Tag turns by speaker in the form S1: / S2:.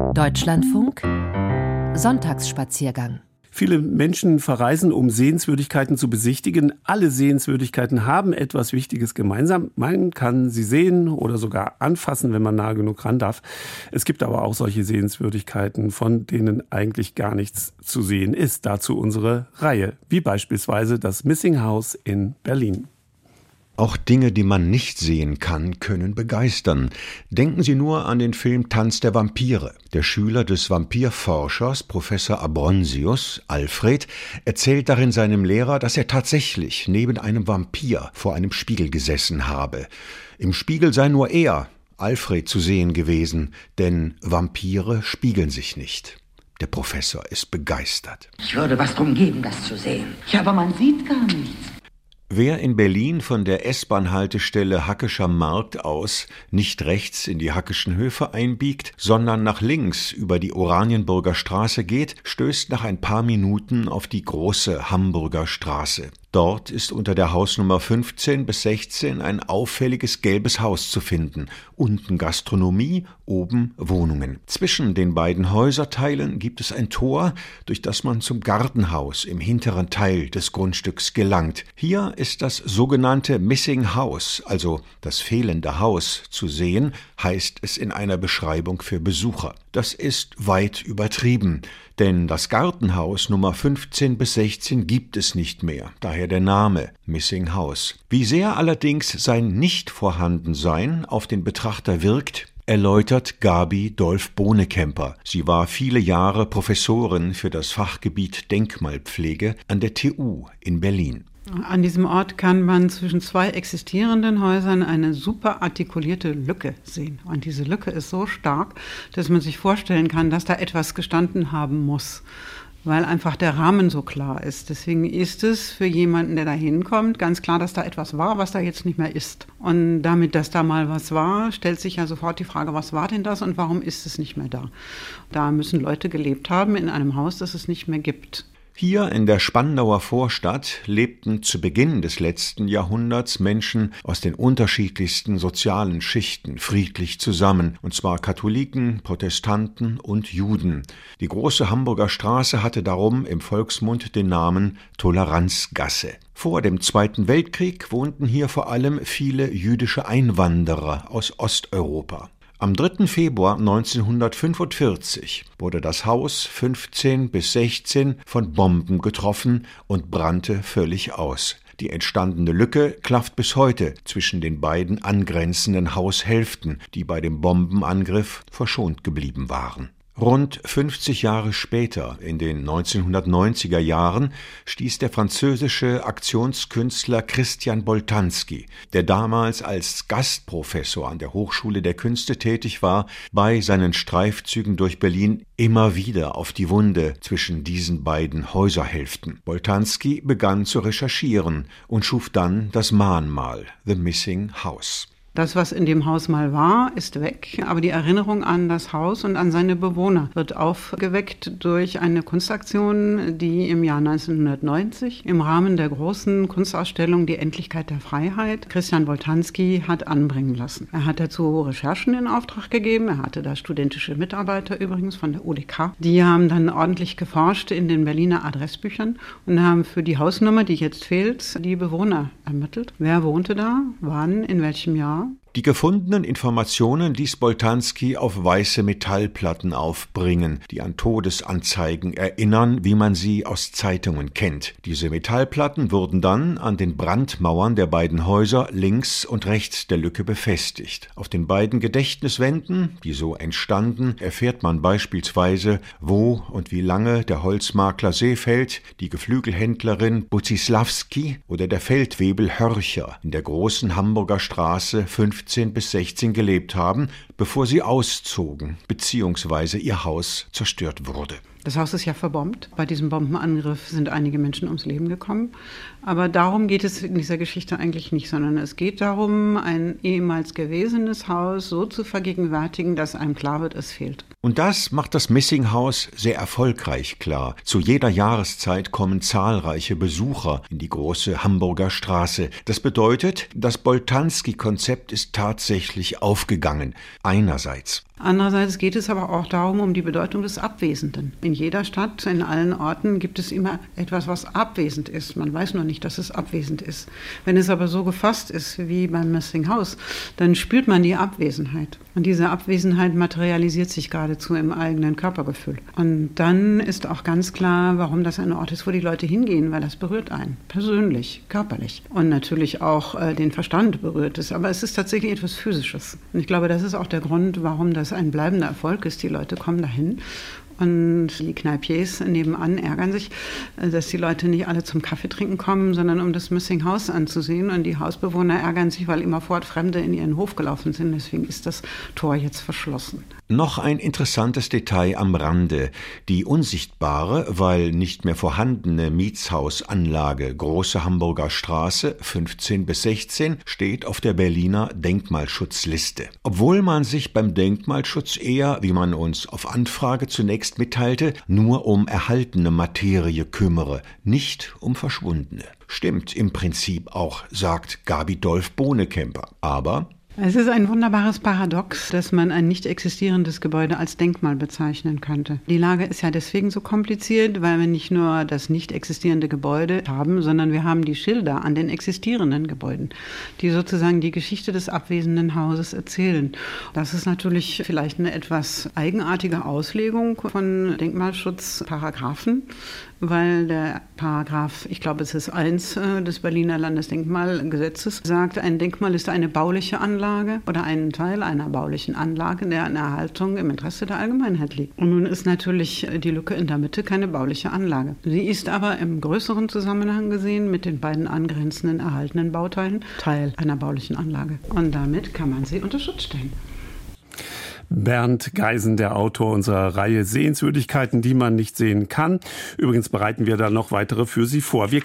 S1: Deutschlandfunk Sonntagsspaziergang
S2: Viele Menschen verreisen, um Sehenswürdigkeiten zu besichtigen. Alle Sehenswürdigkeiten haben etwas Wichtiges gemeinsam. Man kann sie sehen oder sogar anfassen, wenn man nah genug ran darf. Es gibt aber auch solche Sehenswürdigkeiten, von denen eigentlich gar nichts zu sehen ist. Dazu unsere Reihe, wie beispielsweise das Missing House in Berlin.
S3: Auch Dinge, die man nicht sehen kann, können begeistern. Denken Sie nur an den Film Tanz der Vampire. Der Schüler des Vampirforschers, Professor Abronsius, Alfred, erzählt darin seinem Lehrer, dass er tatsächlich neben einem Vampir vor einem Spiegel gesessen habe. Im Spiegel sei nur er, Alfred, zu sehen gewesen, denn Vampire spiegeln sich nicht. Der Professor ist begeistert.
S4: Ich würde was drum geben, das zu sehen. Ja, aber man sieht gar nichts.
S3: Wer in Berlin von der S-Bahn-Haltestelle Hackescher Markt aus nicht rechts in die Hackischen Höfe einbiegt, sondern nach links über die Oranienburger Straße geht, stößt nach ein paar Minuten auf die große Hamburger Straße. Dort ist unter der Hausnummer 15 bis 16 ein auffälliges gelbes Haus zu finden. Unten Gastronomie, oben Wohnungen. Zwischen den beiden Häuserteilen gibt es ein Tor, durch das man zum Gartenhaus im hinteren Teil des Grundstücks gelangt. Hier ist das sogenannte Missing House, also das fehlende Haus, zu sehen, heißt es in einer Beschreibung für Besucher. Das ist weit übertrieben, denn das Gartenhaus Nummer 15 bis 16 gibt es nicht mehr, daher der Name Missing House. Wie sehr allerdings sein Nicht-Vorhandensein auf den Betrachter wirkt, erläutert Gabi Dolf Bohnekemper. Sie war viele Jahre Professorin für das Fachgebiet Denkmalpflege an der TU in Berlin.
S5: An diesem Ort kann man zwischen zwei existierenden Häusern eine super artikulierte Lücke sehen. Und diese Lücke ist so stark, dass man sich vorstellen kann, dass da etwas gestanden haben muss, weil einfach der Rahmen so klar ist. Deswegen ist es für jemanden, der da hinkommt, ganz klar, dass da etwas war, was da jetzt nicht mehr ist. Und damit, dass da mal was war, stellt sich ja sofort die Frage, was war denn das und warum ist es nicht mehr da? Da müssen Leute gelebt haben in einem Haus, das es nicht mehr gibt.
S3: Hier in der Spandauer Vorstadt lebten zu Beginn des letzten Jahrhunderts Menschen aus den unterschiedlichsten sozialen Schichten friedlich zusammen, und zwar Katholiken, Protestanten und Juden. Die große Hamburger Straße hatte darum im Volksmund den Namen Toleranzgasse. Vor dem Zweiten Weltkrieg wohnten hier vor allem viele jüdische Einwanderer aus Osteuropa. Am 3. Februar 1945 wurde das Haus 15 bis 16 von Bomben getroffen und brannte völlig aus. Die entstandene Lücke klafft bis heute zwischen den beiden angrenzenden Haushälften, die bei dem Bombenangriff verschont geblieben waren. Rund 50 Jahre später, in den 1990er Jahren, stieß der französische Aktionskünstler Christian Boltanski, der damals als Gastprofessor an der Hochschule der Künste tätig war, bei seinen Streifzügen durch Berlin immer wieder auf die Wunde zwischen diesen beiden Häuserhälften. Boltanski begann zu recherchieren und schuf dann das Mahnmal The Missing House.
S5: Das, was in dem Haus mal war, ist weg, aber die Erinnerung an das Haus und an seine Bewohner wird aufgeweckt durch eine Kunstaktion, die im Jahr 1990 im Rahmen der großen Kunstausstellung Die Endlichkeit der Freiheit Christian Woltanski hat anbringen lassen. Er hat dazu Recherchen in Auftrag gegeben, er hatte da studentische Mitarbeiter übrigens von der UDK. Die haben dann ordentlich geforscht in den Berliner Adressbüchern und haben für die Hausnummer, die jetzt fehlt, die Bewohner ermittelt. Wer wohnte da, wann, in welchem Jahr
S3: die gefundenen Informationen ließ Boltanski auf weiße Metallplatten aufbringen, die an Todesanzeigen erinnern, wie man sie aus Zeitungen kennt. Diese Metallplatten wurden dann an den Brandmauern der beiden Häuser links und rechts der Lücke befestigt. Auf den beiden Gedächtniswänden, die so entstanden, erfährt man beispielsweise, wo und wie lange der Holzmakler Seefeld, die Geflügelhändlerin Buzislawski oder der Feldwebel Hörcher in der großen Hamburger Straße 5 15 bis 16 gelebt haben, bevor sie auszogen bzw. ihr Haus zerstört wurde.
S5: Das Haus ist ja verbombt. Bei diesem Bombenangriff sind einige Menschen ums Leben gekommen. Aber darum geht es in dieser Geschichte eigentlich nicht, sondern es geht darum, ein ehemals gewesenes Haus so zu vergegenwärtigen, dass einem klar wird, es fehlt.
S3: Und das macht das Missing House sehr erfolgreich klar. Zu jeder Jahreszeit kommen zahlreiche Besucher in die große Hamburger Straße. Das bedeutet, das Boltanski-Konzept ist tatsächlich aufgegangen. Einerseits.
S5: Andererseits geht es aber auch darum, um die Bedeutung des Abwesenden. In jeder Stadt, in allen Orten gibt es immer etwas, was abwesend ist. Man weiß nur nicht, dass es abwesend ist. Wenn es aber so gefasst ist wie beim Missing House, dann spürt man die Abwesenheit. Und diese Abwesenheit materialisiert sich geradezu im eigenen Körpergefühl. Und dann ist auch ganz klar, warum das ein Ort ist, wo die Leute hingehen, weil das berührt einen, persönlich, körperlich. Und natürlich auch äh, den Verstand berührt es. Aber es ist tatsächlich etwas Physisches. Und ich glaube, das ist auch der Grund, warum das ein bleibender Erfolg ist. Die Leute kommen dahin und die Kneipiers nebenan ärgern sich, äh, dass die Leute nicht alle zum Kaffee trinken kommen, sondern um das Missing House anzusehen. Und die Hausbewohner ärgern sich, weil immerfort Fremde in ihren Hof gelaufen sind. Deswegen ist das Tor jetzt verschlossen.
S3: Noch ein interessantes Detail am Rande. Die unsichtbare, weil nicht mehr vorhandene Mietshausanlage Große Hamburger Straße 15 bis 16 steht auf der Berliner Denkmalschutzliste. Obwohl man sich beim Denkmalschutz eher, wie man uns auf Anfrage zunächst mitteilte, nur um erhaltene Materie kümmere, nicht um verschwundene. Stimmt im Prinzip auch, sagt Gabi Dolf Bohnekemper. Aber
S5: es ist ein wunderbares Paradox, dass man ein nicht existierendes Gebäude als Denkmal bezeichnen könnte. Die Lage ist ja deswegen so kompliziert, weil wir nicht nur das nicht existierende Gebäude haben, sondern wir haben die Schilder an den existierenden Gebäuden, die sozusagen die Geschichte des abwesenden Hauses erzählen. Das ist natürlich vielleicht eine etwas eigenartige Auslegung von Denkmalschutzparagraphen, weil der Paragraph, ich glaube, es ist eins äh, des Berliner Landesdenkmalgesetzes, sagt, ein Denkmal ist eine bauliche Anlage oder ein Teil einer baulichen Anlage, deren Erhaltung im Interesse der Allgemeinheit liegt. Und nun ist natürlich die Lücke in der Mitte keine bauliche Anlage. Sie ist aber im größeren Zusammenhang gesehen mit den beiden angrenzenden erhaltenen Bauteilen Teil einer baulichen Anlage. Und damit kann man sie unter Schutz stellen.
S2: Bernd Geisen, der Autor unserer Reihe Sehenswürdigkeiten, die man nicht sehen kann. Übrigens bereiten wir da noch weitere für Sie vor. Wir